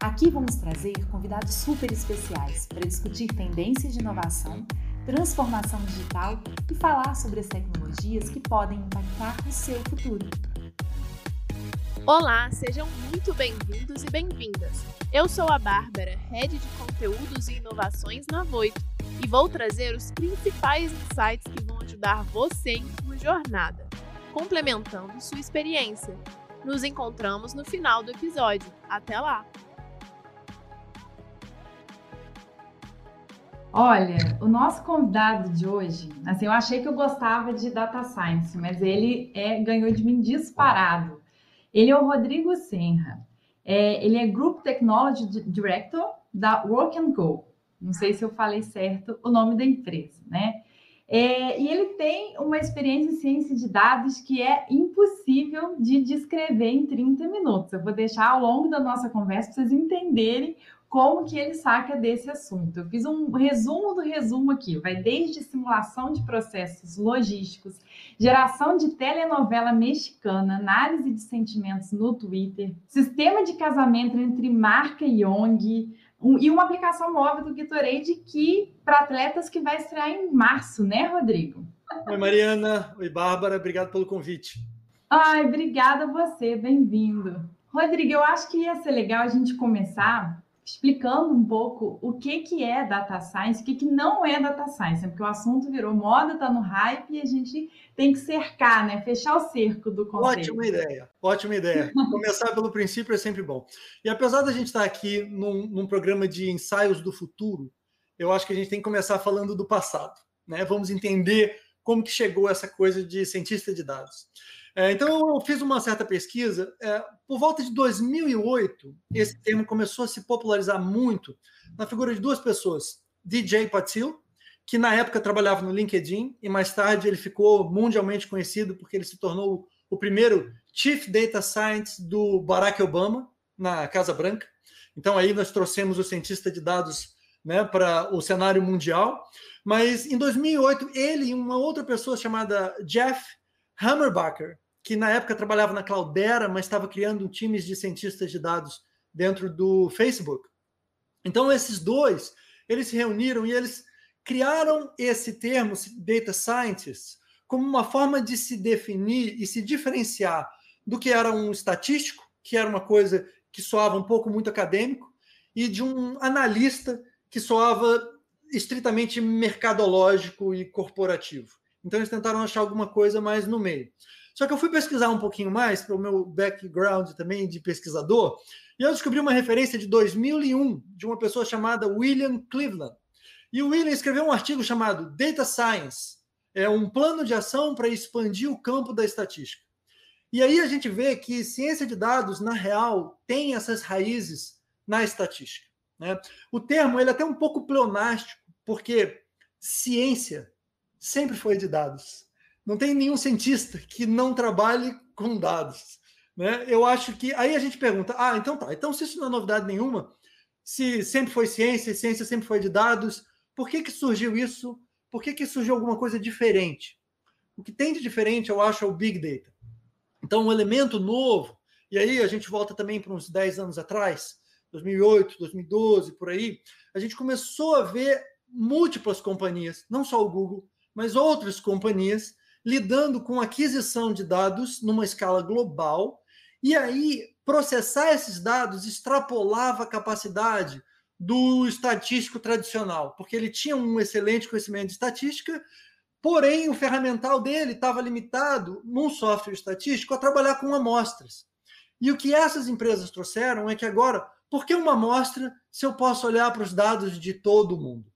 Aqui vamos trazer convidados super especiais para discutir tendências de inovação, transformação digital e falar sobre as tecnologias que podem impactar o seu futuro. Olá, sejam muito bem-vindos e bem-vindas. Eu sou a Bárbara, Head de Conteúdos e Inovações na Voito, e vou trazer os principais insights que vão ajudar você em sua jornada, complementando sua experiência. Nos encontramos no final do episódio. Até lá! Olha, o nosso convidado de hoje, assim, eu achei que eu gostava de data science, mas ele é, ganhou de mim disparado. Ele é o Rodrigo Senra. É, ele é Group Technology Director da Work and Go. Não sei se eu falei certo o nome da empresa, né? É, e ele tem uma experiência em ciência de dados que é impossível de descrever em 30 minutos. Eu vou deixar ao longo da nossa conversa para vocês entenderem como que ele saca desse assunto. Eu fiz um resumo do resumo aqui, vai desde simulação de processos logísticos, geração de telenovela mexicana, análise de sentimentos no Twitter, sistema de casamento entre marca e ONG, um, e uma aplicação móvel do Gatorade que para atletas que vai estrear em março, né, Rodrigo? Oi, Mariana. Oi, Bárbara. Obrigado pelo convite. Ai, obrigada a você. Bem-vindo. Rodrigo, eu acho que ia ser legal a gente começar explicando um pouco o que, que é data science, o que, que não é data science, né? porque o assunto virou moda, está no hype e a gente tem que cercar, né? Fechar o cerco do conceito. Ótima ideia, ótima ideia. Começar pelo princípio é sempre bom. E apesar da gente estar aqui num, num programa de ensaios do futuro, eu acho que a gente tem que começar falando do passado. Né? Vamos entender como que chegou essa coisa de cientista de dados. É, então, eu fiz uma certa pesquisa. É, por volta de 2008, esse termo começou a se popularizar muito na figura de duas pessoas. DJ Patil, que na época trabalhava no LinkedIn, e mais tarde ele ficou mundialmente conhecido porque ele se tornou o primeiro Chief Data Science do Barack Obama na Casa Branca. Então, aí nós trouxemos o cientista de dados né, para o cenário mundial. Mas em 2008, ele e uma outra pessoa chamada Jeff Hammerbacher que na época trabalhava na Cloudera, mas estava criando times de cientistas de dados dentro do Facebook. Então esses dois, eles se reuniram e eles criaram esse termo data scientist como uma forma de se definir e se diferenciar do que era um estatístico, que era uma coisa que soava um pouco muito acadêmico, e de um analista que soava estritamente mercadológico e corporativo. Então eles tentaram achar alguma coisa mais no meio. Só que eu fui pesquisar um pouquinho mais, para o meu background também de pesquisador, e eu descobri uma referência de 2001 de uma pessoa chamada William Cleveland. E o William escreveu um artigo chamado Data Science é um plano de ação para expandir o campo da estatística. E aí a gente vê que ciência de dados, na real, tem essas raízes na estatística. Né? O termo ele é até um pouco pleonástico, porque ciência sempre foi de dados não tem nenhum cientista que não trabalhe com dados. Né? Eu acho que. Aí a gente pergunta: ah, então tá. Então, se isso não é novidade nenhuma, se sempre foi ciência, ciência sempre foi de dados, por que, que surgiu isso? Por que, que surgiu alguma coisa diferente? O que tem de diferente, eu acho, é o Big Data. Então, um elemento novo, e aí a gente volta também para uns 10 anos atrás, 2008, 2012, por aí, a gente começou a ver múltiplas companhias, não só o Google, mas outras companhias lidando com aquisição de dados numa escala global, e aí processar esses dados extrapolava a capacidade do estatístico tradicional, porque ele tinha um excelente conhecimento de estatística, porém o ferramental dele estava limitado num software estatístico a trabalhar com amostras. E o que essas empresas trouxeram é que agora, por que uma amostra se eu posso olhar para os dados de todo mundo?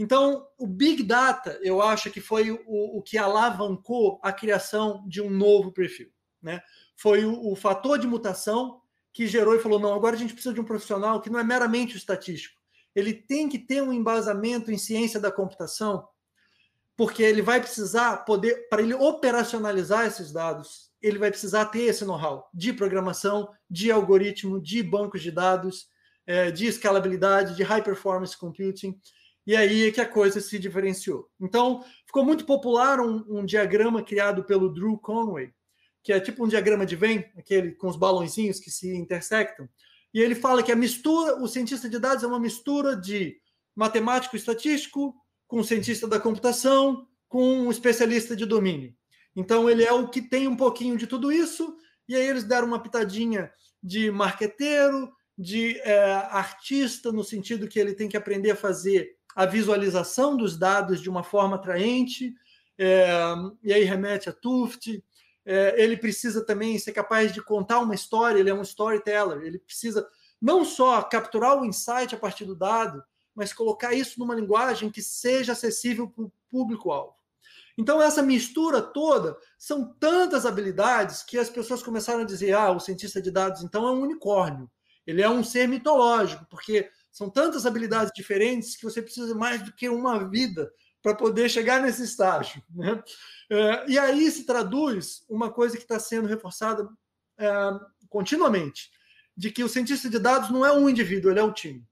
Então, o Big Data, eu acho que foi o, o que alavancou a criação de um novo perfil. Né? Foi o, o, fator de mutação que gerou e falou: não, agora a gente precisa de um profissional que não é meramente o estatístico, ele tem que ter um embasamento em ciência da computação, porque ele vai precisar poder, para ele operacionalizar esses dados, ele vai precisar ter esse know-how de programação, de algoritmo, de bancos de dados, é, de escalabilidade, de high performance computing. E aí é que a coisa se diferenciou. Então, ficou muito popular um, um diagrama criado pelo Drew Conway, que é tipo um diagrama de Venn, aquele com os balãozinhos que se intersectam. E ele fala que a mistura, o cientista de dados é uma mistura de matemático estatístico com cientista da computação com um especialista de domínio. Então ele é o que tem um pouquinho de tudo isso, e aí eles deram uma pitadinha de marqueteiro, de é, artista, no sentido que ele tem que aprender a fazer a visualização dos dados de uma forma atraente, é, e aí remete a Tuft. É, ele precisa também ser capaz de contar uma história, ele é um storyteller, ele precisa não só capturar o insight a partir do dado, mas colocar isso numa linguagem que seja acessível para o público-alvo. Então, essa mistura toda são tantas habilidades que as pessoas começaram a dizer: ah, o cientista de dados então é um unicórnio. Ele é um ser mitológico, porque são tantas habilidades diferentes que você precisa mais do que uma vida para poder chegar nesse estágio. Né? É, e aí se traduz uma coisa que está sendo reforçada é, continuamente, de que o cientista de dados não é um indivíduo, ele é um time.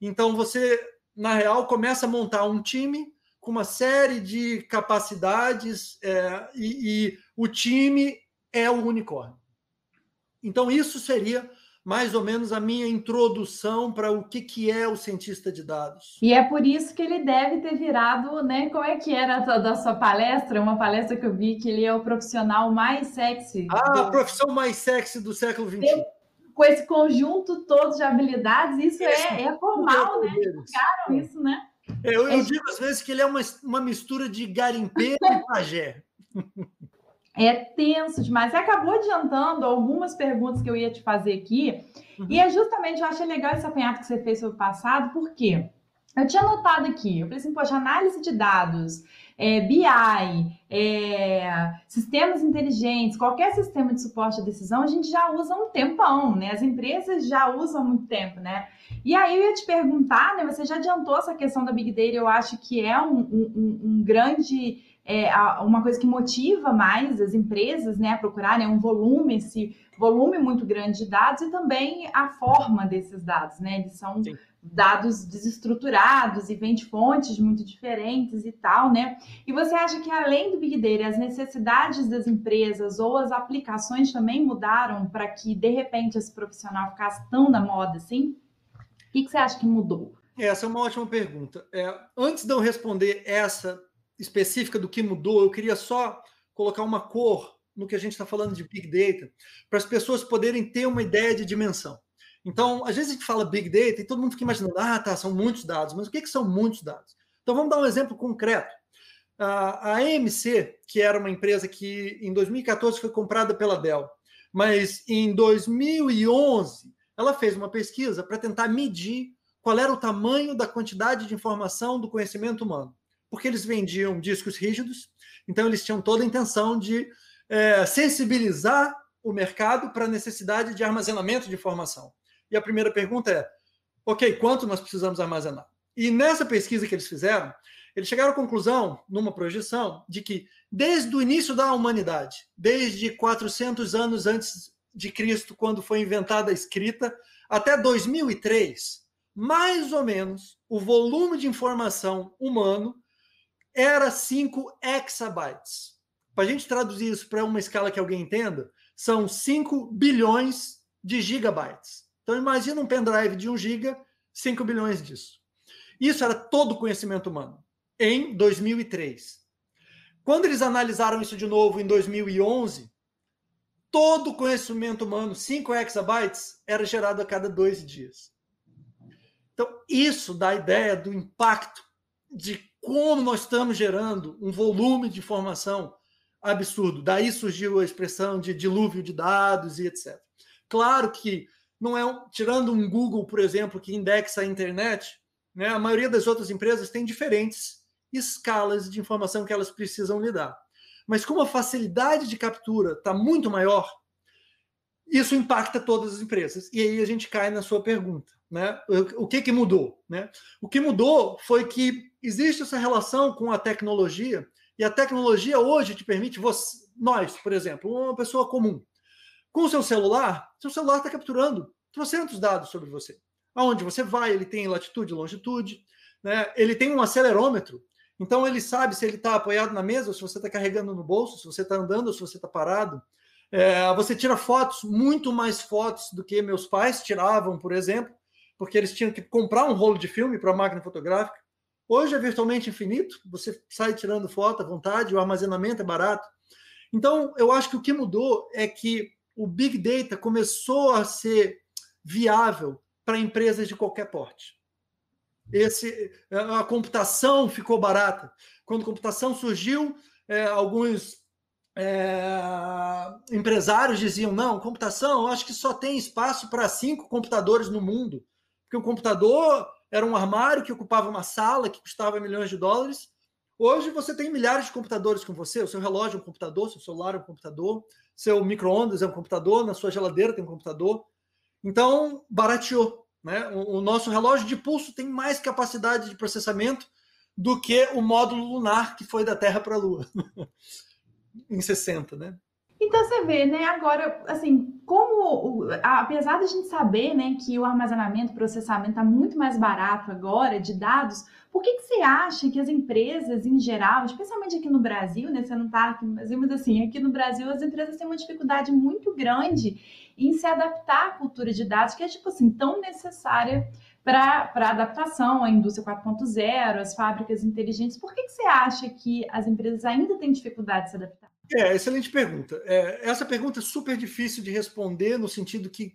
Então você, na real, começa a montar um time com uma série de capacidades é, e, e o time é o unicórnio. Então, isso seria mais ou menos a minha introdução para o que, que é o cientista de dados. E é por isso que ele deve ter virado, né? Como é que era da sua palestra? Uma palestra que eu vi que ele é o profissional mais sexy. Ah, do... a profissão mais sexy do século XXI. Com esse conjunto todo de habilidades, isso é, é formal, né? Pegaram isso, né? É, eu, eu, digo às vezes que ele é uma, uma mistura de garimpeiro e pajé. É tenso demais. Você acabou adiantando algumas perguntas que eu ia te fazer aqui. Uhum. E é justamente, eu achei legal esse apanhado que você fez sobre o passado, porque eu tinha notado aqui, eu falei assim, poxa, análise de dados, é, BI, é, sistemas inteligentes, qualquer sistema de suporte à decisão, a gente já usa um tempão, né? As empresas já usam há muito tempo, né? E aí eu ia te perguntar, né? Você já adiantou essa questão da Big Data, eu acho que é um, um, um grande, é, uma coisa que motiva mais as empresas, né, a procurarem um volume, esse volume muito grande de dados e também a forma desses dados, né? Eles são Sim dados desestruturados e vêm de fontes muito diferentes e tal, né? E você acha que além do Big Data, as necessidades das empresas ou as aplicações também mudaram para que de repente esse profissional ficasse tão na moda assim? O que, que você acha que mudou? Essa é uma ótima pergunta. É, antes de eu responder essa específica do que mudou, eu queria só colocar uma cor no que a gente está falando de Big Data, para as pessoas poderem ter uma ideia de dimensão. Então, às vezes a gente fala Big Data e todo mundo fica imaginando, ah, tá, são muitos dados, mas o que, que são muitos dados? Então, vamos dar um exemplo concreto. A AMC, que era uma empresa que em 2014 foi comprada pela Dell, mas em 2011 ela fez uma pesquisa para tentar medir qual era o tamanho da quantidade de informação do conhecimento humano. Porque eles vendiam discos rígidos, então eles tinham toda a intenção de é, sensibilizar o mercado para a necessidade de armazenamento de informação. E a primeira pergunta é: ok, quanto nós precisamos armazenar? E nessa pesquisa que eles fizeram, eles chegaram à conclusão, numa projeção, de que desde o início da humanidade, desde 400 anos antes de Cristo, quando foi inventada a escrita, até 2003, mais ou menos, o volume de informação humano era 5 exabytes. Para a gente traduzir isso para uma escala que alguém entenda, são 5 bilhões de gigabytes. Então, imagina um pendrive de 1 GB, 5 bilhões disso. Isso era todo o conhecimento humano, em 2003. Quando eles analisaram isso de novo em 2011, todo o conhecimento humano, 5 exabytes, era gerado a cada dois dias. Então, isso dá a ideia do impacto de como nós estamos gerando um volume de informação absurdo. Daí surgiu a expressão de dilúvio de dados e etc. Claro que não é um, tirando um Google, por exemplo, que indexa a internet, né, a maioria das outras empresas tem diferentes escalas de informação que elas precisam lidar. Mas como a facilidade de captura está muito maior, isso impacta todas as empresas. E aí a gente cai na sua pergunta. Né? O que, que mudou? Né? O que mudou foi que existe essa relação com a tecnologia, e a tecnologia hoje te permite, você, nós, por exemplo, uma pessoa comum, com o seu celular, seu celular está capturando trocentos dados sobre você. Aonde você vai, ele tem latitude, longitude, né? ele tem um acelerômetro, então ele sabe se ele está apoiado na mesa, se você está carregando no bolso, se você está andando, se você está parado. É, você tira fotos, muito mais fotos do que meus pais tiravam, por exemplo, porque eles tinham que comprar um rolo de filme para a máquina fotográfica. Hoje é virtualmente infinito, você sai tirando foto à vontade, o armazenamento é barato. Então, eu acho que o que mudou é que o Big Data começou a ser viável para empresas de qualquer porte. Esse, a computação ficou barata. Quando a computação surgiu, é, alguns é, empresários diziam: não, computação, acho que só tem espaço para cinco computadores no mundo. Porque o computador era um armário que ocupava uma sala que custava milhões de dólares. Hoje você tem milhares de computadores com você, o seu relógio é um computador, seu celular é um computador, seu micro-ondas é um computador, na sua geladeira tem um computador. Então, barateou. Né? O, o nosso relógio de pulso tem mais capacidade de processamento do que o módulo lunar que foi da Terra para a Lua, em 60, né? Então você vê, né? Agora, assim, como apesar da gente saber, né, que o armazenamento, processamento está muito mais barato agora de dados, por que, que você acha que as empresas em geral, especialmente aqui no Brasil, né? Você não está aqui no Brasil, mas assim, aqui no Brasil as empresas têm uma dificuldade muito grande em se adaptar à cultura de dados, que é tipo assim, tão necessária para a adaptação à indústria 4.0, às fábricas inteligentes. Por que, que você acha que as empresas ainda têm dificuldade de se adaptar? É, excelente pergunta. É, essa pergunta é super difícil de responder, no sentido que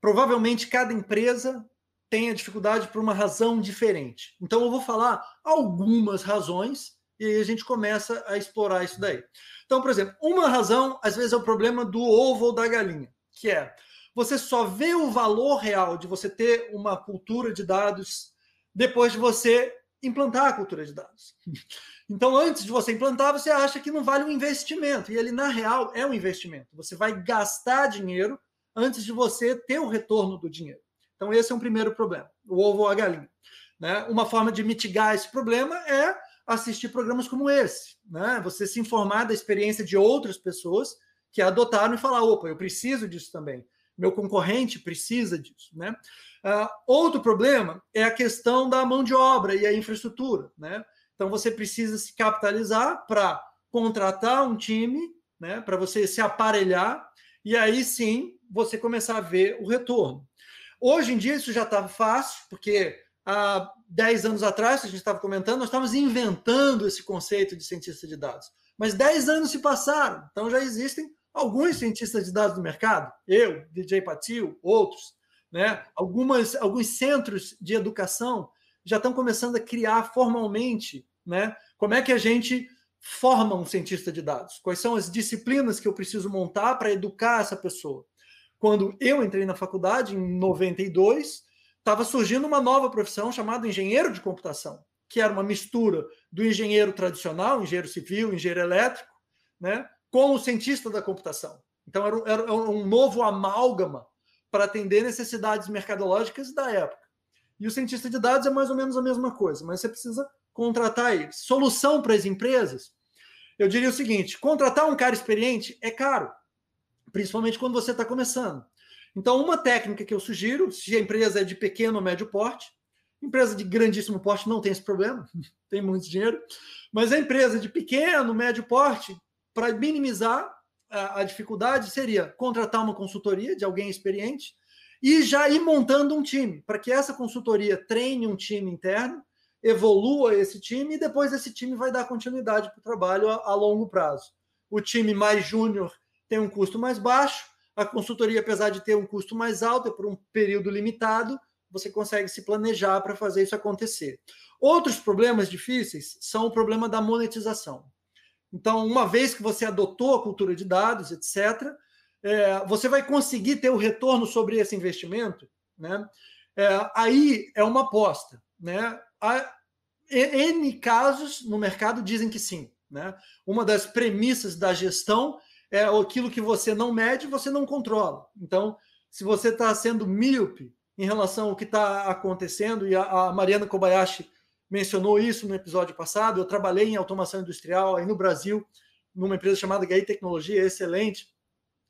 provavelmente cada empresa tem a dificuldade por uma razão diferente. Então, eu vou falar algumas razões e aí a gente começa a explorar isso daí. Então, por exemplo, uma razão, às vezes, é o problema do ovo ou da galinha, que é você só vê o valor real de você ter uma cultura de dados depois de você implantar a cultura de dados. Então, antes de você implantar, você acha que não vale um investimento. E ele, na real, é um investimento. Você vai gastar dinheiro antes de você ter o retorno do dinheiro. Então, esse é um primeiro problema, o ovo ou a galinha. Né? Uma forma de mitigar esse problema é assistir programas como esse. Né? Você se informar da experiência de outras pessoas que adotaram e falar: opa, eu preciso disso também. Meu concorrente precisa disso. Né? Uh, outro problema é a questão da mão de obra e a infraestrutura. Né? Então você precisa se capitalizar para contratar um time, né, para você se aparelhar e aí sim você começar a ver o retorno. Hoje em dia isso já estava fácil, porque há 10 anos atrás, que a gente estava comentando, nós estávamos inventando esse conceito de cientista de dados. Mas 10 anos se passaram, então já existem alguns cientistas de dados no mercado, eu, DJ Patil, outros, né? Algumas, alguns centros de educação já estão começando a criar formalmente né? Como é que a gente forma um cientista de dados? Quais são as disciplinas que eu preciso montar para educar essa pessoa? Quando eu entrei na faculdade, em 92, estava surgindo uma nova profissão chamada engenheiro de computação, que era uma mistura do engenheiro tradicional, engenheiro civil, engenheiro elétrico, né, com o cientista da computação. Então, era um, era um novo amálgama para atender necessidades mercadológicas da época. E o cientista de dados é mais ou menos a mesma coisa, mas você precisa contratar eles. Solução para as empresas? Eu diria o seguinte: contratar um cara experiente é caro, principalmente quando você está começando. Então, uma técnica que eu sugiro, se a empresa é de pequeno ou médio porte, empresa de grandíssimo porte não tem esse problema, tem muito dinheiro, mas a empresa de pequeno, médio porte, para minimizar a, a dificuldade, seria contratar uma consultoria de alguém experiente e já ir montando um time, para que essa consultoria treine um time interno evolua esse time e depois esse time vai dar continuidade para o trabalho a, a, longo prazo. O time mais júnior tem um custo mais baixo, a consultoria, apesar de ter um custo mais alto, é por um período limitado, você consegue se planejar para fazer isso acontecer. Outros problemas difíceis são o problema da monetização. Então, uma vez que você adotou a cultura de dados, etc., é, você vai conseguir ter o retorno sobre esse investimento, né? É, aí é uma aposta, né? Há N casos no mercado dizem que sim. Né? Uma das premissas da gestão é aquilo que você não mede, você não controla. Então, se você está sendo míope em relação ao que está acontecendo, e a, a, Mariana Kobayashi mencionou isso no episódio passado. Eu trabalhei em automação industrial aí no Brasil, numa empresa chamada GAI Tecnologia, excelente,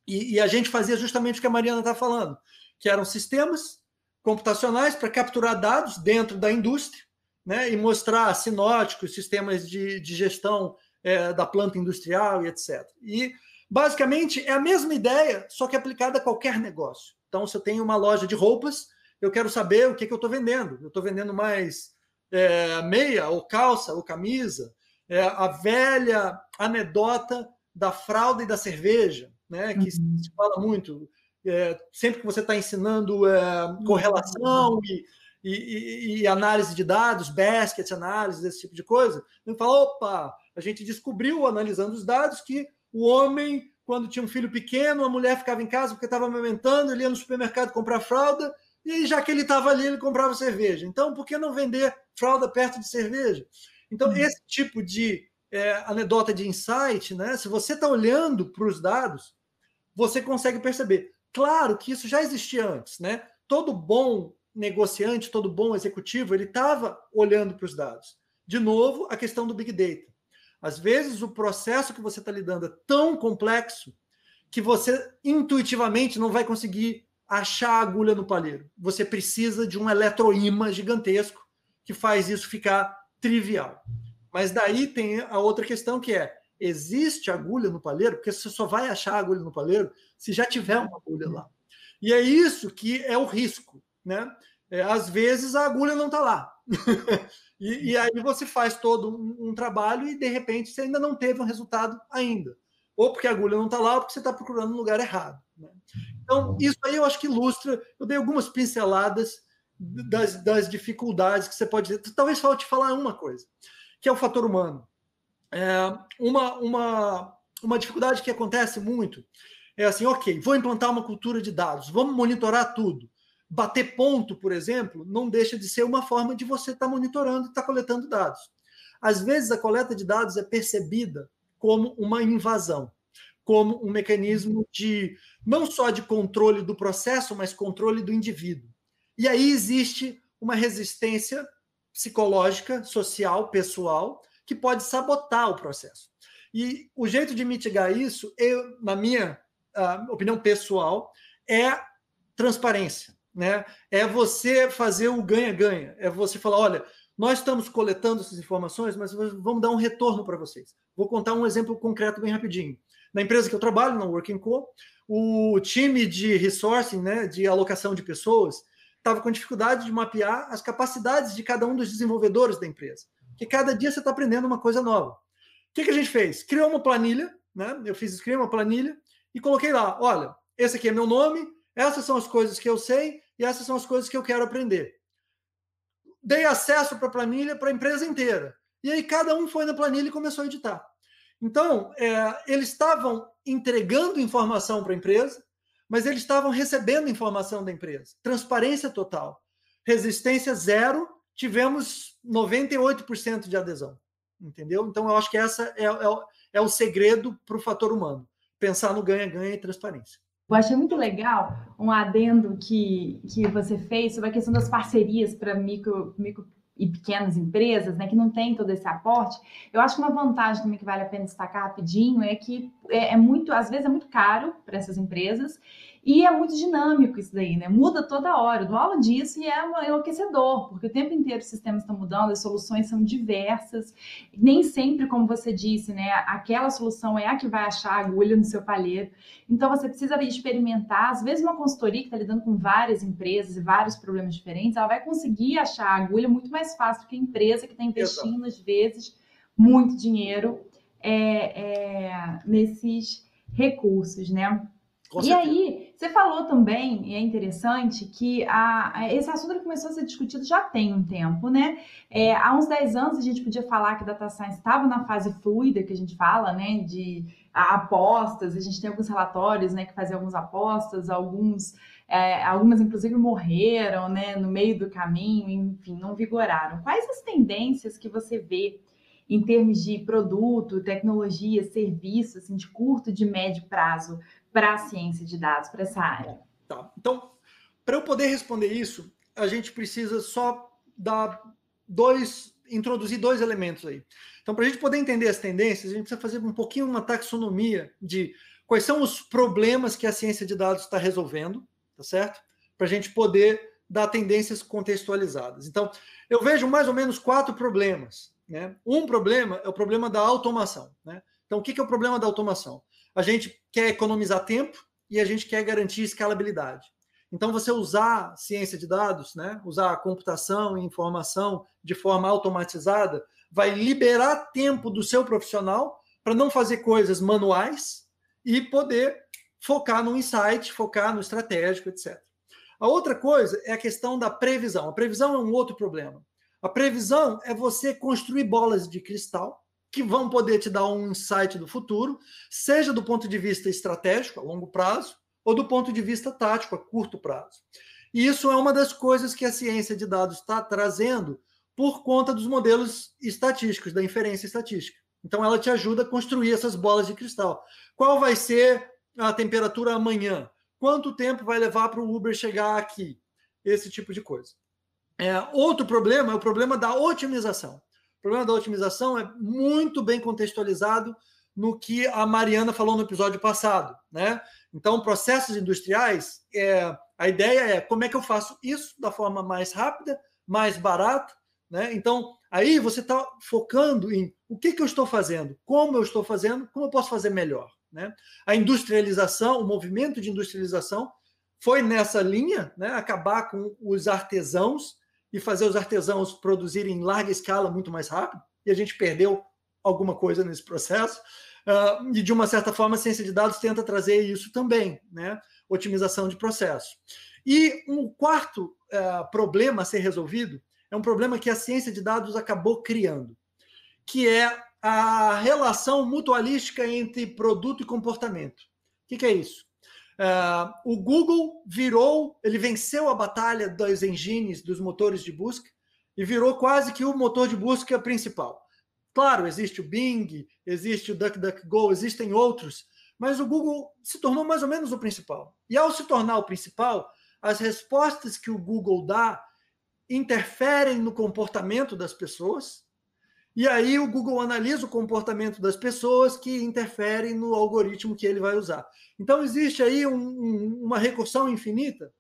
e, e a gente fazia justamente o que a Mariana está falando, que eram sistemas computacionais para capturar dados dentro da indústria né, e mostrar sinóticos, sistemas de, de gestão é, da planta industrial e etc. E basicamente é a mesma ideia, só que aplicada a qualquer negócio. Então, se eu tenho uma loja de roupas, eu quero saber o que, que eu estou vendendo. Eu estou vendendo mais é, meia, ou calça, ou camisa. É, a velha anedota da fralda e da cerveja, né, que uhum. se fala muito. É, sempre que você está ensinando é, correlação e, e, e, análise de dados, basket análise, esse tipo de coisa, ele fala: opa, a gente descobriu, analisando os dados, que o homem quando tinha um filho pequeno, a mulher ficava em casa porque estava amamentando, ele ia no supermercado comprar fralda, e aí, já que ele estava ali, ele comprava cerveja. Então, por que não vender fralda perto de cerveja? Então, hum. esse tipo de é, anedota de insight, né? Se você está olhando para os dados, você consegue perceber. Claro que isso já existia antes, né? Todo bom negociante, todo bom executivo, ele estava olhando para os dados. De novo, a questão do Big Data. Às vezes o processo que você está lidando é tão complexo que você intuitivamente não vai conseguir achar a agulha no palheiro. Você precisa de um eletroímã gigantesco que faz isso ficar trivial. Mas daí tem a outra questão que é: existe agulha no palheiro? Porque você só vai achar agulha no palheiro se já tiver uma agulha lá. E é isso que é o risco, né? É, às vezes a agulha não está lá. e, e, aí você faz todo um, um, trabalho e de repente você ainda não teve um resultado ainda. Ou porque a agulha não está lá, ou porque você está procurando no lugar errado. Né? Então, isso aí eu acho que ilustra. Eu dei algumas pinceladas das, das dificuldades que você pode ter. Talvez falte falar uma coisa, que é o fator humano. É uma, uma, uma dificuldade que acontece muito é assim: ok, vou implantar uma cultura de dados, vamos monitorar tudo bater ponto, por exemplo, não deixa de ser uma forma de você estar tá monitorando e estar tá coletando dados. Às vezes, a coleta de dados é percebida como uma invasão, como um mecanismo de não só de controle do processo, mas controle do indivíduo. E aí existe uma resistência psicológica, social, pessoal, que pode sabotar o processo. E o jeito de mitigar isso, eu, na minha uh, opinião pessoal, é transparência né? É você fazer o ganha-ganha. É você falar, olha, nós estamos coletando essas informações, mas vamos dar um retorno para vocês. Vou contar um exemplo concreto bem rapidinho. Na empresa que eu trabalho, na Working Co, o time de resourcing, né, de alocação de pessoas, estava com dificuldade de mapear as capacidades de cada um dos desenvolvedores da empresa. Porque cada dia você está aprendendo uma coisa nova. O que, que a gente fez? Criou uma planilha, né? Eu fiz escrever uma planilha e coloquei lá: olha, esse aqui é meu nome, essas são as coisas que eu sei e essas são as coisas que eu quero aprender. Dei acesso para a planilha para a empresa inteira. E aí cada um foi na planilha e começou a editar. Então, é, eles estavam entregando informação para a empresa, mas eles estavam recebendo informação da empresa. Transparência total. Resistência zero, tivemos 98% de adesão. Entendeu? Então, eu acho que essa é, é, é o segredo para o fator humano. Pensar no ganha-ganha e transparência. Eu achei muito legal um adendo que, que você fez sobre a questão das parcerias para micro, micro e pequenas empresas, né, que não tem todo esse aporte. Eu acho que uma vantagem também que vale a pena destacar rapidinho é que é, é muito, às vezes é muito caro para essas empresas e é muito dinâmico isso daí, né? Muda toda hora. Eu dou aula disso e é enlouquecedor, porque o tempo inteiro os sistemas estão mudando, as soluções são diversas. Nem sempre, como você disse, né? Aquela solução é a que vai achar a agulha no seu palheiro. Então você precisa experimentar. Às vezes, uma consultoria que está lidando com várias empresas e vários problemas diferentes, ela vai conseguir achar a agulha muito mais fácil do que a empresa que está investindo, às vezes, muito dinheiro é, é, nesses recursos, né? E aí, você falou também, e é interessante, que a, a, esse assunto começou a ser discutido já tem um tempo, né? É, há uns 10 anos a gente podia falar que data science estava na fase fluida, que a gente fala, né? De apostas, a gente tem alguns relatórios, né? Que faziam algumas apostas, alguns, é, algumas inclusive morreram, né? No meio do caminho, enfim, não vigoraram. Quais as tendências que você vê em termos de produto, tecnologia, serviço, assim, de curto, de médio prazo, para a ciência de dados, para essa área? Tá. Então, para eu poder responder isso, a gente precisa só dar dois, introduzir dois elementos aí. Então, para a gente poder entender as tendências, a gente precisa fazer um pouquinho uma taxonomia de quais são os problemas que a ciência de dados está resolvendo, tá certo? Para a gente poder dar tendências contextualizadas. Então, eu vejo mais ou menos quatro problemas. Né? Um problema é o problema da automação. Né? Então, o que é o problema da automação? A gente quer economizar tempo e a gente quer garantir escalabilidade. Então, você usar ciência de dados, né, usar computação e informação de forma automatizada, vai liberar tempo do seu profissional para não fazer coisas manuais e poder focar no insight, focar no estratégico, etc. A outra coisa é a questão da previsão. A previsão é um outro problema. A previsão é você construir bolas de cristal que vão poder te dar um insight do futuro, seja do ponto de vista estratégico, a longo prazo, ou do ponto de vista tático, a curto prazo. E isso é uma das coisas que a ciência de dados está trazendo por conta dos modelos estatísticos, da inferência estatística. Então, ela te ajuda a construir essas bolas de cristal. Qual vai ser a temperatura amanhã? Quanto tempo vai levar para o Uber chegar aqui? Esse tipo de coisa. É, outro problema é o problema da otimização. O problema da otimização é muito bem contextualizado no que a Mariana falou no episódio passado, né? Então, processos industriais, é, a ideia é como é que eu faço isso da forma mais rápida, mais barata, né? Então, aí você está focando em o que, que eu estou fazendo, como eu estou fazendo, como eu posso fazer melhor, né? A industrialização, o movimento de industrialização foi nessa linha, né? Acabar com os artesãos e fazer os artesãos produzirem em larga escala muito mais rápido, e a gente perdeu alguma coisa nesse processo. Uh, e de uma certa forma, a ciência de dados tenta trazer isso também, né? Otimização de processo. E um quarto uh, problema a ser resolvido é um problema que a ciência de dados acabou criando, que é a relação mutualística entre produto e comportamento. O que, que é isso? Uh, o Google virou, ele venceu a batalha das engines, dos motores de busca, e virou quase que o motor de busca principal. Claro, existe o Bing, existe o DuckDuckGo, existem outros, mas o Google se tornou mais ou menos o principal. E ao se tornar o principal, as respostas que o Google dá interferem no comportamento das pessoas, e aí o Google analisa o comportamento das pessoas que interferem no algoritmo que ele vai usar. Então existe aí um, um, uma recursão infinita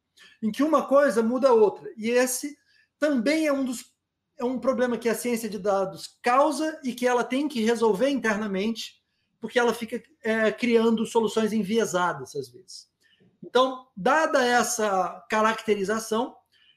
em que uma coisa muda a outra. E esse também é um dos é um problema que a ciência de dados causa e que ela tem que resolver internamente, porque ela fica é, criando soluções enviesadas às vezes. Então, dada essa caracterização,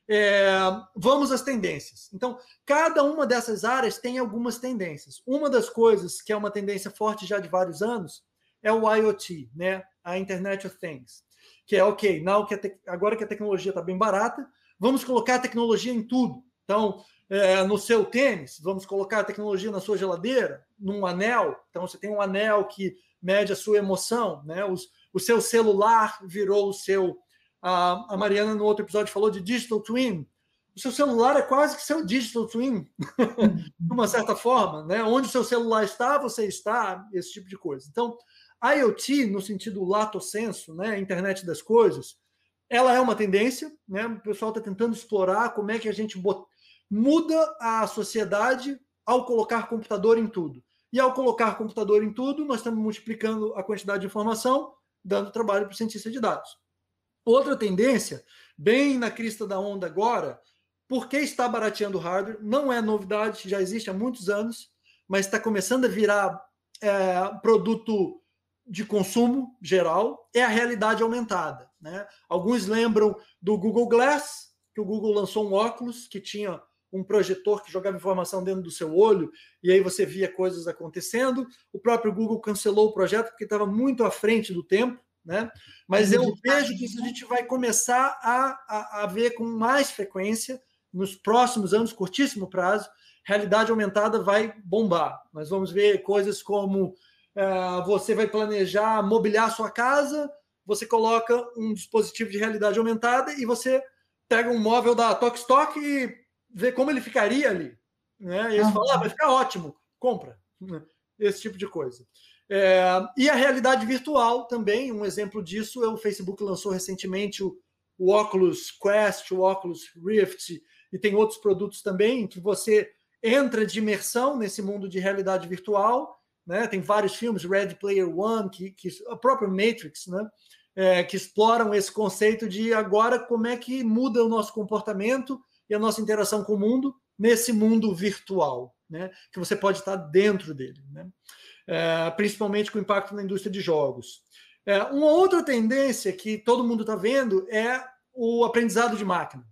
é, vamos às tendências. Então, cada uma dessas áreas tem algumas tendências. Uma das coisas que é uma tendência forte já de vários anos é o IoT, né? a Internet of Things, que é ok, now que agora que a tecnologia está bem barata, vamos colocar a tecnologia em tudo. Então, é, no seu tênis, vamos colocar a tecnologia na sua geladeira, num anel. Então, você tem um anel que mede a sua emoção, né? Os, o seu celular virou o seu. A, Mariana, no outro episódio, falou de digital twin. O seu celular é quase que seu digital twin, de uma certa forma, né? Onde o seu celular está, você está, esse tipo de coisa. Então, IoT, no sentido lato senso, né? Internet das coisas, ela é uma tendência, né? O pessoal está tentando explorar como é que a gente bot muda a sociedade ao colocar computador em tudo. E ao colocar computador em tudo, nós estamos multiplicando a quantidade de informação, dando trabalho para o cientista de dados. Outra tendência, bem na crista da onda agora, porque está barateando o hardware, não é novidade, já existe há muitos anos, mas está começando a virar é, produto de consumo geral, é a realidade aumentada. Né? Alguns lembram do Google Glass, que o Google lançou um óculos que tinha um projetor que jogava informação dentro do seu olho e aí você via coisas acontecendo. O próprio Google cancelou o projeto porque estava muito à frente do tempo, né? Mas eu vejo que isso a gente vai começar a, a, a ver com mais frequência nos próximos anos, curtíssimo prazo, realidade aumentada vai bombar. Nós vamos ver coisas como uh, você vai planejar mobiliar sua casa, você coloca um dispositivo de realidade aumentada e você pega um móvel da Tokstok e ver como ele ficaria ali. Né? E eles falam, ah, vai ficar ótimo, compra. Né? Esse tipo de coisa. É, e a realidade virtual também, um exemplo disso é o Facebook lançou recentemente o, o Oculus Quest, o Oculus Rift, e tem outros produtos também que você entra de imersão nesse mundo de realidade virtual. Né? Tem vários filmes, Red Player One, que, que a própria Matrix, né? É, que exploram esse conceito de agora como é que muda o nosso comportamento e a nossa interação com o mundo nesse mundo virtual, né? que você pode estar dentro dele, né? É, principalmente com impacto na indústria de jogos. É, uma outra tendência que todo mundo está vendo é o aprendizado de máquina.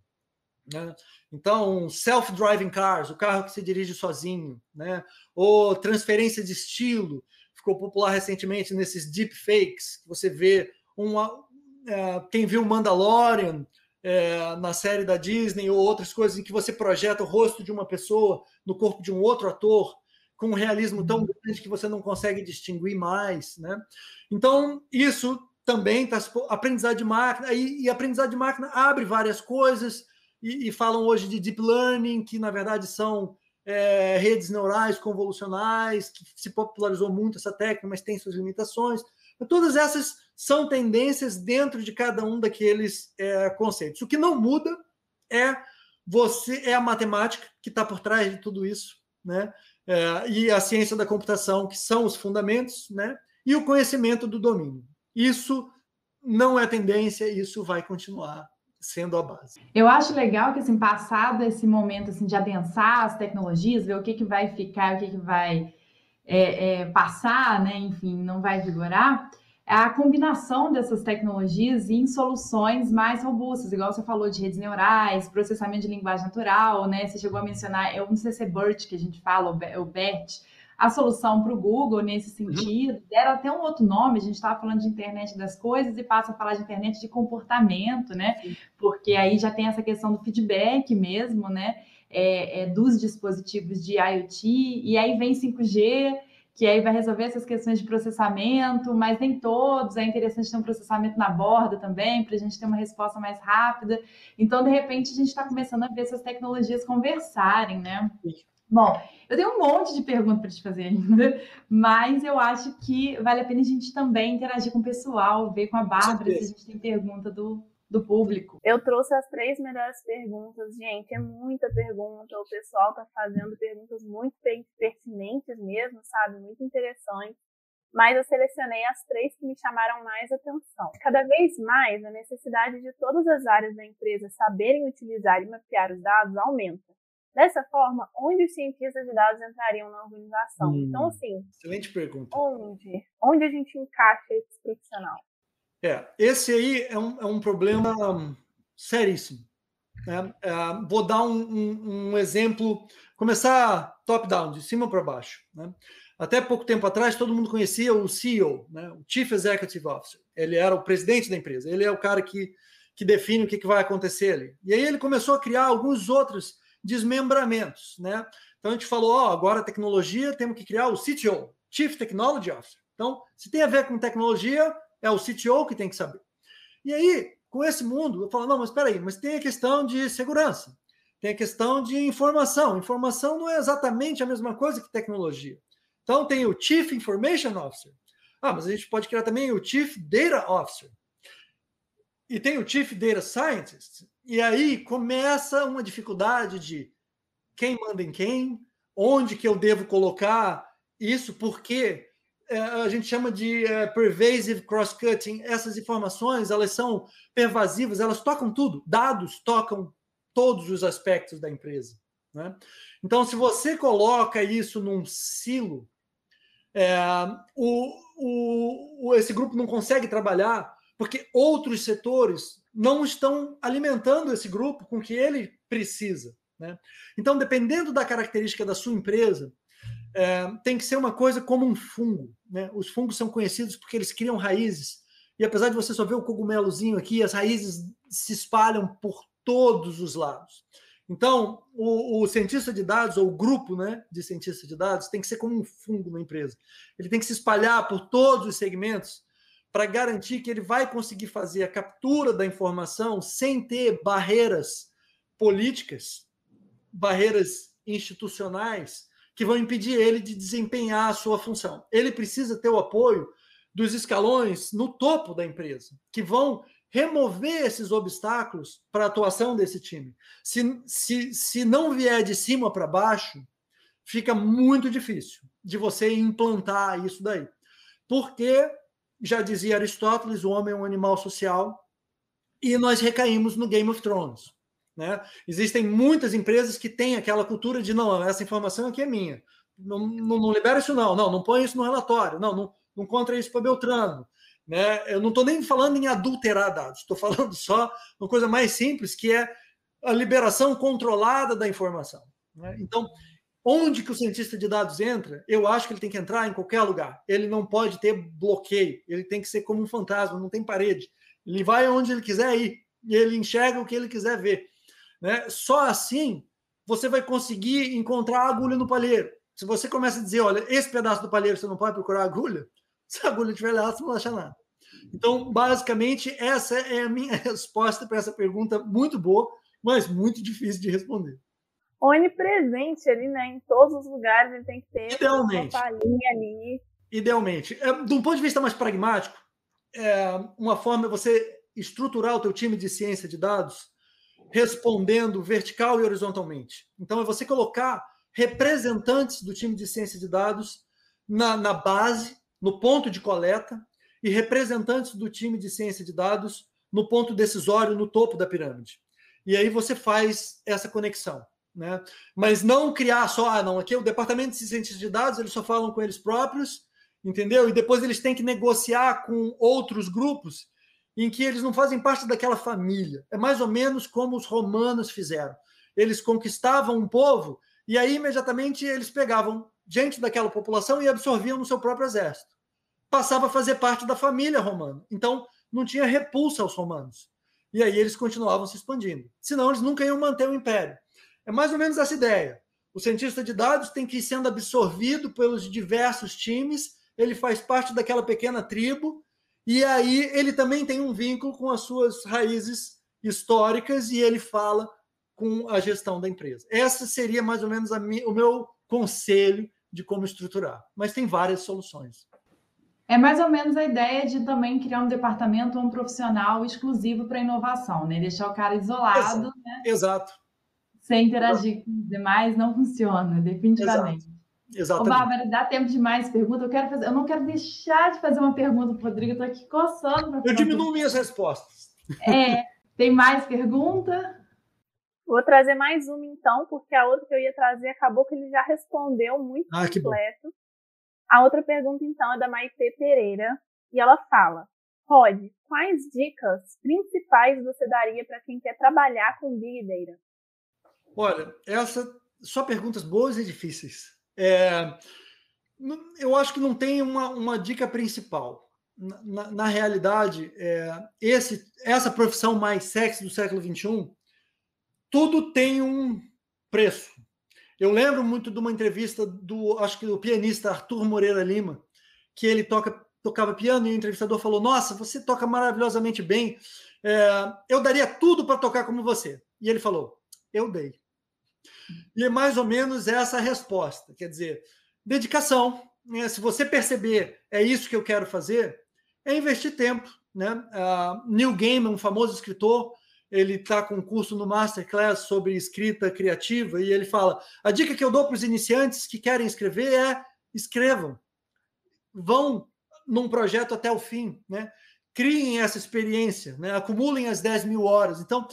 Né? Então, self-driving cars, o carro que se dirige sozinho, né? ou transferência de estilo, ficou popular recentemente nesses deepfakes, que você vê uma, é, quem viu Mandalorian é, na série da Disney ou outras coisas em que você projeta o rosto de uma pessoa no corpo de um outro ator com um realismo tão uhum. grande que você não consegue distinguir mais, né? Então isso também está aprendizado de máquina e, e aprendizado de máquina abre várias coisas e, e, falam hoje de deep learning que na verdade são é, redes neurais convolucionais que se popularizou muito essa técnica, mas tem suas limitações. Todas essas são tendências dentro de cada um daqueles é, conceitos. O que não muda é você é a matemática que está por trás de tudo isso, né? É, e a ciência da computação, que são os fundamentos, né? E o conhecimento do domínio. Isso não é tendência, isso vai continuar sendo a base. Eu acho legal que, assim, passado esse momento assim, de adensar as tecnologias, ver o que, que vai ficar, o que, que vai é, é, passar, né? Enfim, não vai vigorar a combinação dessas tecnologias em soluções mais robustas, igual você falou de redes neurais, processamento de linguagem natural, né? Você chegou a mencionar, eu não sei se é BERT que a gente fala, o BERT, a solução para o Google nesse uhum. sentido. Deram até um outro nome, a gente estava falando de internet das coisas e passa a falar de internet de comportamento, né? Porque aí já tem essa questão do feedback mesmo, né? É, é, dos dispositivos de IoT, e aí vem 5G que aí vai resolver essas questões de processamento, mas nem todos. É interessante ter um processamento na borda também, para a gente ter uma resposta mais rápida. Então, de repente, a gente está começando a ver essas tecnologias conversarem, né? Bom, eu tenho um monte de perguntas para te fazer ainda, mas eu acho que vale a pena a gente também interagir com o pessoal, ver com a Bárbara se a gente tem pergunta do, do público. Eu trouxe as três melhores perguntas, gente. É muita pergunta. O pessoal está fazendo perguntas muito pertinentes mesmo, sabe? Muito interessantes. Mas eu selecionei as três que me chamaram mais atenção. Cada vez mais, a necessidade de todas as áreas da empresa saberem utilizar e mapear os dados aumenta. Dessa forma, onde os cientistas de dados entrariam na organização? Hum, então, assim. Excelente pergunta. Onde? Onde a gente encaixa esse profissional? É, esse aí é um, é um problema seríssimo. Né? É, vou dar um, um, um, exemplo, começar top-down, de cima para baixo. Né? Até pouco tempo atrás, todo mundo conhecia o CEO, né? o Chief Executive Officer. Ele era o presidente da empresa, ele é o cara que, que define o que, que vai acontecer ali. E aí ele começou a criar alguns outros desmembramentos. Né? Então a gente falou: ó, agora tecnologia, temos que criar o CTO, Chief Technology Officer. Então, se tem a ver com tecnologia, é o CTO que tem que saber. E aí, com esse mundo, eu falo, não, mas espera aí, mas tem a questão de segurança, tem a questão de informação. Informação não é exatamente a mesma coisa que tecnologia. Então, tem o Chief Information Officer. Ah, mas a gente pode criar também o Chief Data Officer. E tem o Chief Data Scientist. E aí começa uma dificuldade de quem manda em quem, onde que eu devo colocar isso, porque é, a gente chama de é, pervasive cross-cutting. Essas informações, elas são pervasivas, elas tocam tudo. Dados tocam todos os aspectos da empresa. Né? Então, se você coloca isso num silo, é, o, o, esse grupo não consegue trabalhar porque outros setores não estão alimentando esse grupo com o que ele precisa. Né? Então, dependendo da característica da sua empresa, é, tem que ser uma coisa como um fungo. Né? Os fungos são conhecidos porque eles criam raízes. E apesar de você só ver o cogumelozinho aqui, as raízes se espalham por todos os lados. Então, o, o, cientista de dados, ou o grupo né, de cientistas de dados, tem que ser como um fungo na empresa. Ele tem que se espalhar por todos os segmentos para garantir que ele vai conseguir fazer a captura da informação sem ter barreiras políticas, barreiras institucionais, que vão impedir ele de desempenhar a sua função. Ele precisa ter o apoio dos escalões no topo da empresa, que vão remover esses obstáculos para a atuação desse time. Se, se, se não vier de cima para baixo, fica muito difícil de você implantar isso daí. Porque, já dizia Aristóteles, o homem é um animal social, e nós recaímos no Game of Thrones. Né? Existem muitas empresas que têm aquela cultura de não, essa informação aqui é minha. Não, não, não libera isso, não. Não, não põe isso no relatório. Não, não, não contra isso para Beltrano. Né? Eu não estou nem falando em adulterar dados, estou falando só uma coisa mais simples, que é a liberação controlada da informação. Né? Então, onde que o cientista de dados entra, eu acho que ele tem que entrar em qualquer lugar. Ele não pode ter bloqueio, ele tem que ser como um fantasma, não tem parede. Ele vai onde ele quiser ir e ele enxerga o que ele quiser ver. Né? Só assim você vai conseguir encontrar a agulha no palheiro. Se você começa a dizer, olha, esse pedaço do palheiro você não pode procurar agulha, se a agulha estiver lá, você não vai achar nada. Então, basicamente, essa é a minha resposta para essa pergunta muito boa, mas muito difícil de responder. Onipresente ali, né? Em todos os lugares ele tem que ter Idealmente. uma palhinha ali. Idealmente. É, de um ponto de vista mais pragmático, é, uma forma é você estruturar o teu time de ciência de dados respondendo vertical e horizontalmente. Então, é você colocar representantes do time de ciência de dados na, na base, no ponto de coleta, e representantes do time de ciência de dados no ponto decisório, no topo da pirâmide. E aí você faz essa conexão. Né? Mas não criar só, ah, não, aqui é o departamento de ciência de dados, eles só falam com eles próprios, entendeu? E depois eles têm que negociar com outros grupos em que eles não fazem parte daquela família. É mais ou menos como os romanos fizeram. Eles conquistavam um povo e aí imediatamente eles pegavam gente daquela população e absorviam no seu próprio exército. Passava a fazer parte da família romana. Então não tinha repulsa aos romanos. E aí eles continuavam se expandindo. Senão eles nunca iam manter o império. É mais ou menos essa ideia. O cientista de dados tem que ir sendo absorvido pelos diversos times, ele faz parte daquela pequena tribo, e aí ele também tem um vínculo com as suas raízes históricas e ele fala com a gestão da empresa. Essa seria mais ou menos minha, o meu conselho de como estruturar. Mas tem várias soluções. É mais ou menos a ideia de também criar um departamento ou um profissional exclusivo para inovação, né? Deixar o cara isolado, Exato. né? Exato. Sem interagir com os demais, não funciona, definitivamente. Exato. Exatamente. Ô, Bárbara, dá tempo de mais perguntas? Eu quero fazer, eu não quero deixar de fazer uma pergunta para o Rodrigo, estou aqui coçando. Eu diminuo minhas respostas. É, tem mais pergunta? Vou trazer mais uma então, porque a outra que eu ia trazer acabou que ele já respondeu muito ah, completo. A outra pergunta então é da Maite Pereira e ela fala: Rod, quais dicas principais você daria para quem quer trabalhar com Big Data? Olha, essa só perguntas boas e difíceis. É, eu acho que não tem uma, uma dica principal. Na, na realidade, é, esse, essa profissão mais sexy do século XXI, tudo tem um preço. Eu lembro muito de uma entrevista do, acho que do pianista Arthur Moreira Lima, que ele toca, tocava piano e o entrevistador falou: Nossa, você toca maravilhosamente bem. É, eu daria tudo para tocar como você. E ele falou: Eu dei. E é mais ou menos essa a resposta. Quer dizer, dedicação. Né? Se você perceber, é isso que eu quero fazer, é investir tempo. Né? Uh, Neil Gaiman, um famoso escritor, ele está com um curso no Masterclass sobre escrita criativa e ele fala: a dica que eu dou para os iniciantes que querem escrever é escrevam, vão num projeto até o fim, né? criem essa experiência, né? acumulem as 10 mil horas. Então,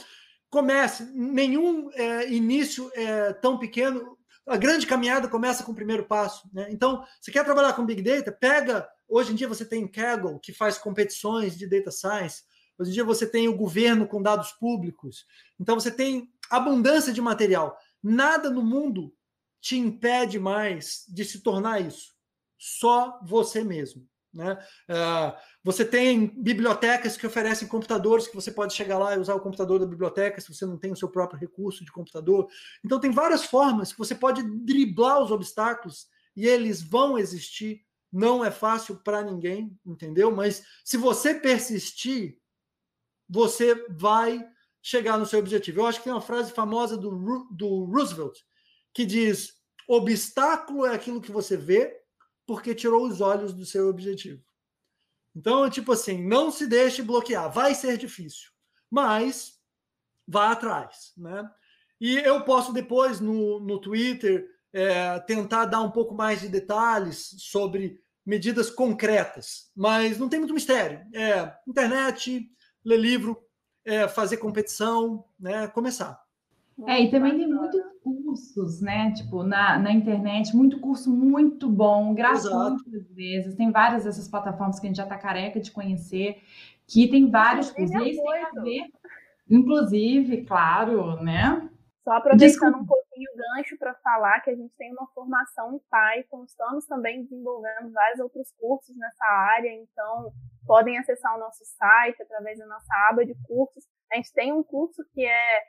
comece. Nenhum é, início é tão pequeno. A grande caminhada começa com o primeiro passo. Né? Então, você quer trabalhar com Big Data? Pega. Hoje em dia você tem Kaggle, que faz competições de data science. Hoje em dia você tem o governo com dados públicos. Então, você tem abundância de material. Nada no mundo te impede mais de se tornar isso. Só você mesmo. Né? Uh, você tem bibliotecas que oferecem computadores que você pode chegar lá e usar o computador da biblioteca se você não tem o seu próprio recurso de computador. Então, tem várias formas que você pode driblar os obstáculos e eles vão existir. Não é fácil para ninguém, entendeu? Mas se você persistir, você vai chegar no seu objetivo. Eu acho que tem uma frase famosa do, do Roosevelt que diz: obstáculo é aquilo que você vê porque tirou os olhos do seu objetivo. Então, tipo assim, não se deixe bloquear. Vai ser difícil, mas vá atrás, né? E eu posso depois no, no Twitter é, tentar dar um pouco mais de detalhes sobre medidas concretas, mas não tem muito mistério. É internet, ler livro, é, fazer competição, né? Começar. É, e também tem muitos cursos, né? Tipo, na, na internet, muito curso muito bom, gratuito às vezes. Tem várias dessas plataformas que a gente já está careca de conhecer, que tem vários cursos. E tem a ver, inclusive, claro, né? Só aproveitando um pouquinho o gancho para falar que a gente tem uma formação em Python, estamos também desenvolvendo vários outros cursos nessa área, então podem acessar o nosso site através da nossa aba de cursos. A gente tem um curso que é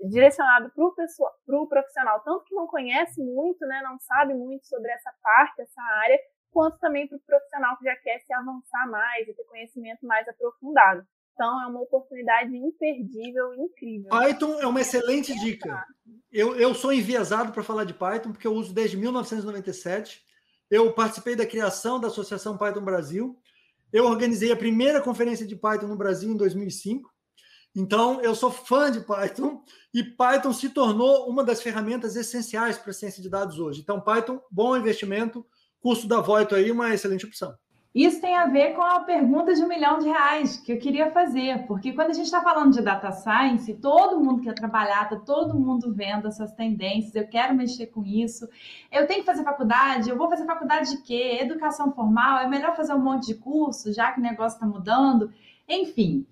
direcionado para o profissional, tanto que não conhece muito, né, não sabe muito sobre essa parte, essa área, quanto também para o profissional que já quer se avançar mais e ter conhecimento mais aprofundado. Então, é uma oportunidade imperdível, incrível. Python é uma excelente dica. Eu, eu sou enviesado para falar de Python, porque eu uso desde 1997. Eu participei da criação da Associação Python Brasil. Eu organizei a primeira conferência de Python no Brasil em 2005. Então, eu sou fã de Python e Python se tornou uma das ferramentas essenciais para a ciência de dados hoje. Então, Python, bom investimento, custo da Voito aí, uma excelente opção. Isso tem a ver com a pergunta de um milhão de reais que eu queria fazer, porque quando a gente está falando de data science, todo mundo quer trabalhar, tá todo mundo vendo essas tendências, eu quero mexer com isso, eu tenho que fazer faculdade, eu vou fazer faculdade de quê? Educação formal, é melhor fazer um monte de curso, já que o negócio está mudando, enfim.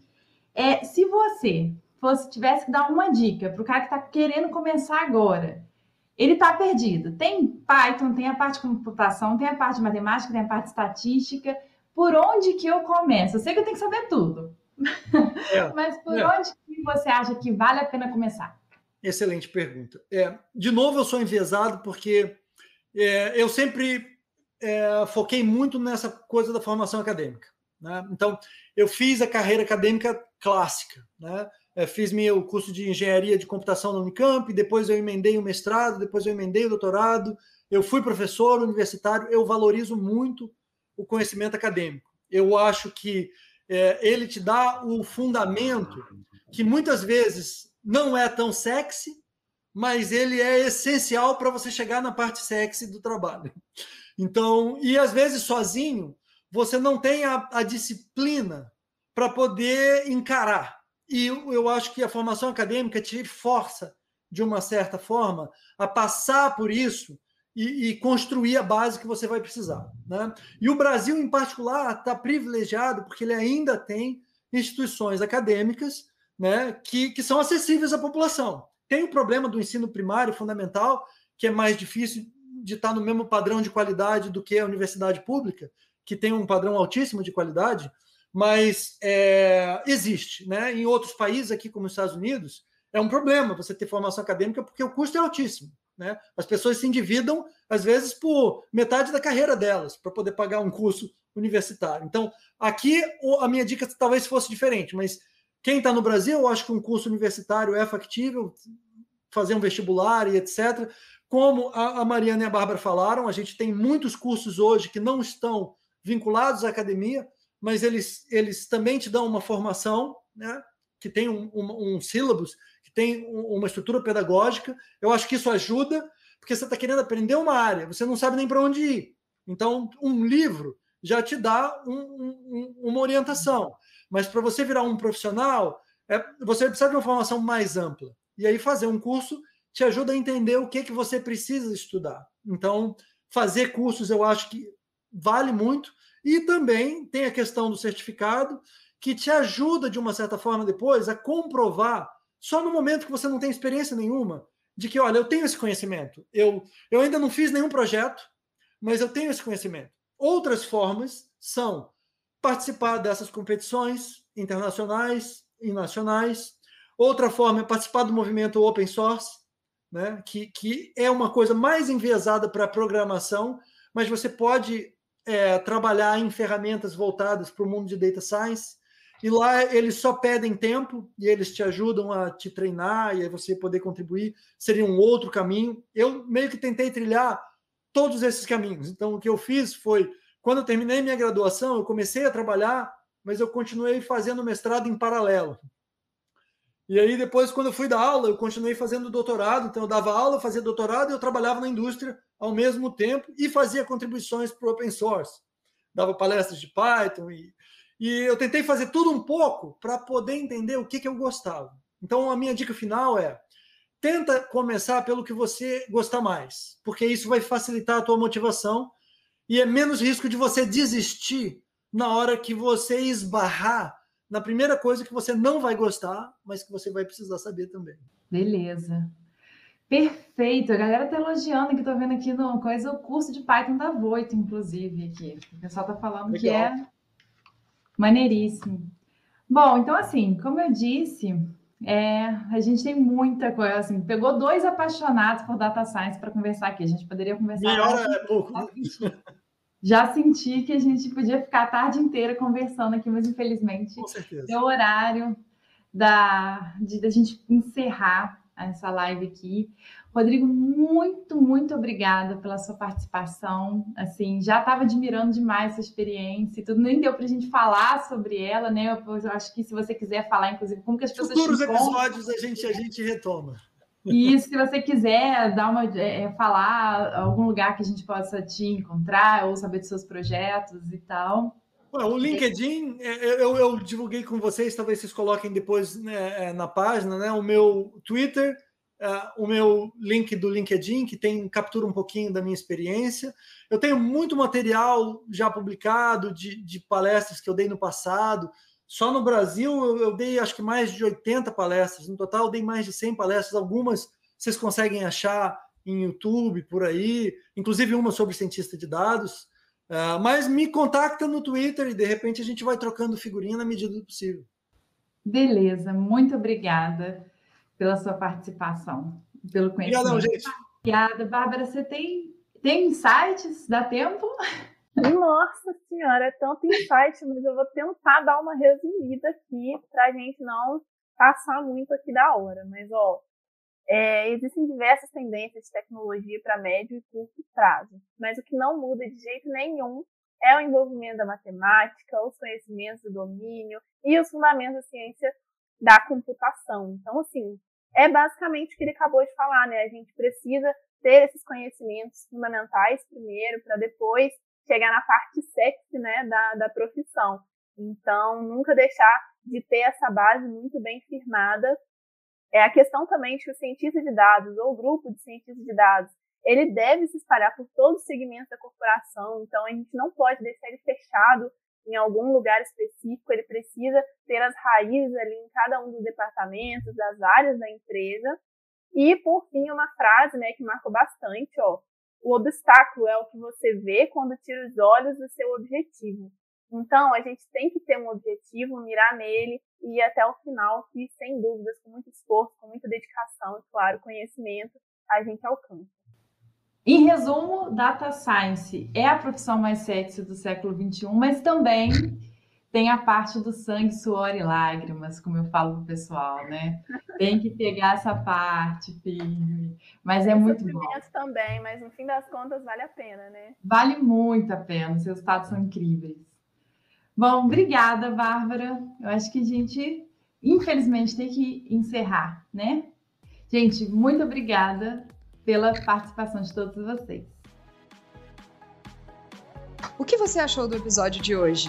É, se você fosse tivesse que dar uma dica para o cara que está querendo começar agora, ele está perdido. Tem Python, tem a parte de computação, tem a parte de matemática, tem a parte de estatística. Por onde que eu começo? Eu sei que eu tenho que saber tudo. É, Mas por é. onde que você acha que vale a pena começar? Excelente pergunta. É, de novo, eu sou enviesado porque é, eu sempre é, foquei muito nessa coisa da formação acadêmica. Né? Então, eu fiz a carreira acadêmica clássica. Né? É, fiz meu curso de engenharia de computação na Unicamp, depois eu emendei o mestrado, depois eu emendei o doutorado, eu fui professor universitário, eu valorizo muito o conhecimento acadêmico. Eu acho que é, ele te dá o fundamento que muitas vezes não é tão sexy, mas ele é essencial para você chegar na parte sexy do trabalho. Então, e às vezes sozinho, você não tem a, a disciplina para poder encarar. E eu acho que a formação acadêmica te força, de uma certa forma, a passar por isso e, e construir a base que você vai precisar. Né? E o Brasil, em particular, está privilegiado porque ele ainda tem instituições acadêmicas né, que, que são acessíveis à população. Tem o problema do ensino primário fundamental, que é mais difícil de estar no mesmo padrão de qualidade do que a universidade pública, que tem um padrão altíssimo de qualidade, mas é, existe. Né? Em outros países, aqui como os Estados Unidos, é um problema você ter formação acadêmica porque o custo é altíssimo. Né? As pessoas se endividam, às vezes, por metade da carreira delas, para poder pagar um curso universitário. Então, aqui a minha dica talvez fosse diferente, mas quem está no Brasil, eu acho que um curso universitário é factível, fazer um vestibular e etc. Como a Mariana e a Bárbara falaram, a gente tem muitos cursos hoje que não estão vinculados à academia, mas eles, eles também te dão uma formação, né, que tem um, um, um sílabus, que tem uma estrutura pedagógica. Eu acho que isso ajuda, porque você está querendo aprender uma área, você não sabe nem para onde ir. Então, um livro já te dá um, uma orientação. Mas para você virar um profissional, é, você precisa de uma formação mais ampla. E aí, fazer um curso te ajuda a entender o que, que você precisa estudar. Então, fazer cursos eu acho que vale muito. E também tem a questão do certificado, que te ajuda, de uma certa forma, depois a comprovar, só no momento que você não tem experiência nenhuma, de que, olha, eu tenho esse conhecimento. Eu, eu ainda não fiz nenhum projeto, mas eu tenho esse conhecimento. Outras formas são participar dessas competições internacionais e nacionais. Outra forma é participar do movimento open source, né, que, que é uma coisa mais enviesada para programação, mas você pode é, trabalhar em ferramentas voltadas para o mundo de data science. E lá eles só pedem tempo e eles te ajudam a te treinar e aí você poder contribuir. Seria um outro caminho. Eu meio que tentei trilhar todos esses caminhos. Então, o que eu fiz foi Quando eu terminei minha graduação, eu comecei a trabalhar, mas eu continuei fazendo mestrado em paralelo. E aí, depois, quando eu fui dar aula, eu continuei fazendo doutorado. Então, eu dava aula, fazia doutorado e eu trabalhava na indústria ao mesmo tempo e fazia contribuições para o open source. Dava palestras de Python e, e eu tentei fazer tudo um pouco para poder entender o que, que eu gostava. Então, a minha dica final é: tenta começar pelo que você gosta mais, porque isso vai facilitar a tua motivação e é menos risco de você desistir na hora que você esbarrar na primeira coisa que você não vai gostar, mas que você vai precisar saber também. Beleza. Perfeito. A galera tá elogiando que tô vendo aqui no coisa o curso de Python da Voito, inclusive, aqui. O pessoal tá falando Legal. que é maneiríssimo. Bom, então assim, como eu disse, é, a gente tem muita coisa, assim, pegou dois apaixonados por data science para conversar aqui. A gente poderia conversar. Melhor é pouco. Já senti que a gente podia ficar a tarde inteira conversando aqui, mas infelizmente é o horário da, de, da gente encerrar essa live aqui. Rodrigo, muito, muito obrigada pela sua participação. Assim, já estava admirando demais essa experiência e tudo. Nem deu para a gente falar sobre ela, né? Eu, eu, acho que se você quiser falar, inclusive, como que as pessoas. Futuros episódios a gente, a gente retoma. E se você quiser dar uma, é, é, falar algum lugar que a gente possa te encontrar ou saber dos seus projetos e tal. o LinkedIn, é, eu, eu, divulguei com vocês, talvez vocês coloquem depois né, é, na página, né? O meu Twitter, o meu link do LinkedIn, que tem captura um pouquinho da minha experiência. Eu tenho muito material já publicado de, de palestras que eu dei no passado. Só no Brasil eu, eu, dei acho que mais de 80 palestras. No total, eu dei mais de 100 palestras. Algumas vocês conseguem achar em YouTube, por aí, inclusive uma sobre cientista de dados. Uh, mas me contacta no Twitter e de repente a gente vai trocando figurinha na medida do possível. Beleza, muito obrigada pela sua participação, pelo conhecimento. Obrigadão, gente. Obrigada, Bárbara. Você tem, tem insights? Dá tempo? Nossa senhora, é tanto insight, mas eu vou tentar dar uma resumida aqui para a gente não passar muito aqui da hora. Mas, ó, é, existem diversas tendências de tecnologia para médio e curto prazo, mas o que não muda de jeito nenhum é o envolvimento da matemática, os conhecimentos do domínio e os fundamentos da ciência da computação. Então, assim, é basicamente o que ele acabou de falar, né? A gente precisa ter esses conhecimentos fundamentais primeiro, para depois chegar na parte sexy, né, da, da profissão. Então, nunca deixar de ter essa base muito bem firmada. É a questão também de que o cientista de dados ou o grupo de cientistas de dados, ele deve se espalhar por todos os segmentos da corporação, então a gente não pode deixar ele fechado em algum lugar específico, ele precisa ter as raízes ali em cada um dos departamentos, das áreas da empresa. E, por fim, uma frase né, que marcou bastante, ó, o obstáculo é o que você vê quando tira os olhos do seu objetivo. Então, a gente tem que ter um objetivo, mirar nele e ir até o final, que, sem dúvidas, com muito esforço, com muita dedicação e, claro, conhecimento, a gente alcança. Em resumo, Data Science é a profissão mais sexy do século XXI, mas também tem a parte do sangue, suor e lágrimas, como eu falo pro pessoal, né? Tem que pegar essa parte firme, mas é muito bom. também, mas no fim das contas vale a pena, né? Vale muito a pena, os resultados são incríveis. Bom, obrigada, Bárbara. Eu acho que a gente, infelizmente, tem que encerrar, né? Gente, muito obrigada pela participação de todos vocês. O que você achou do episódio de hoje?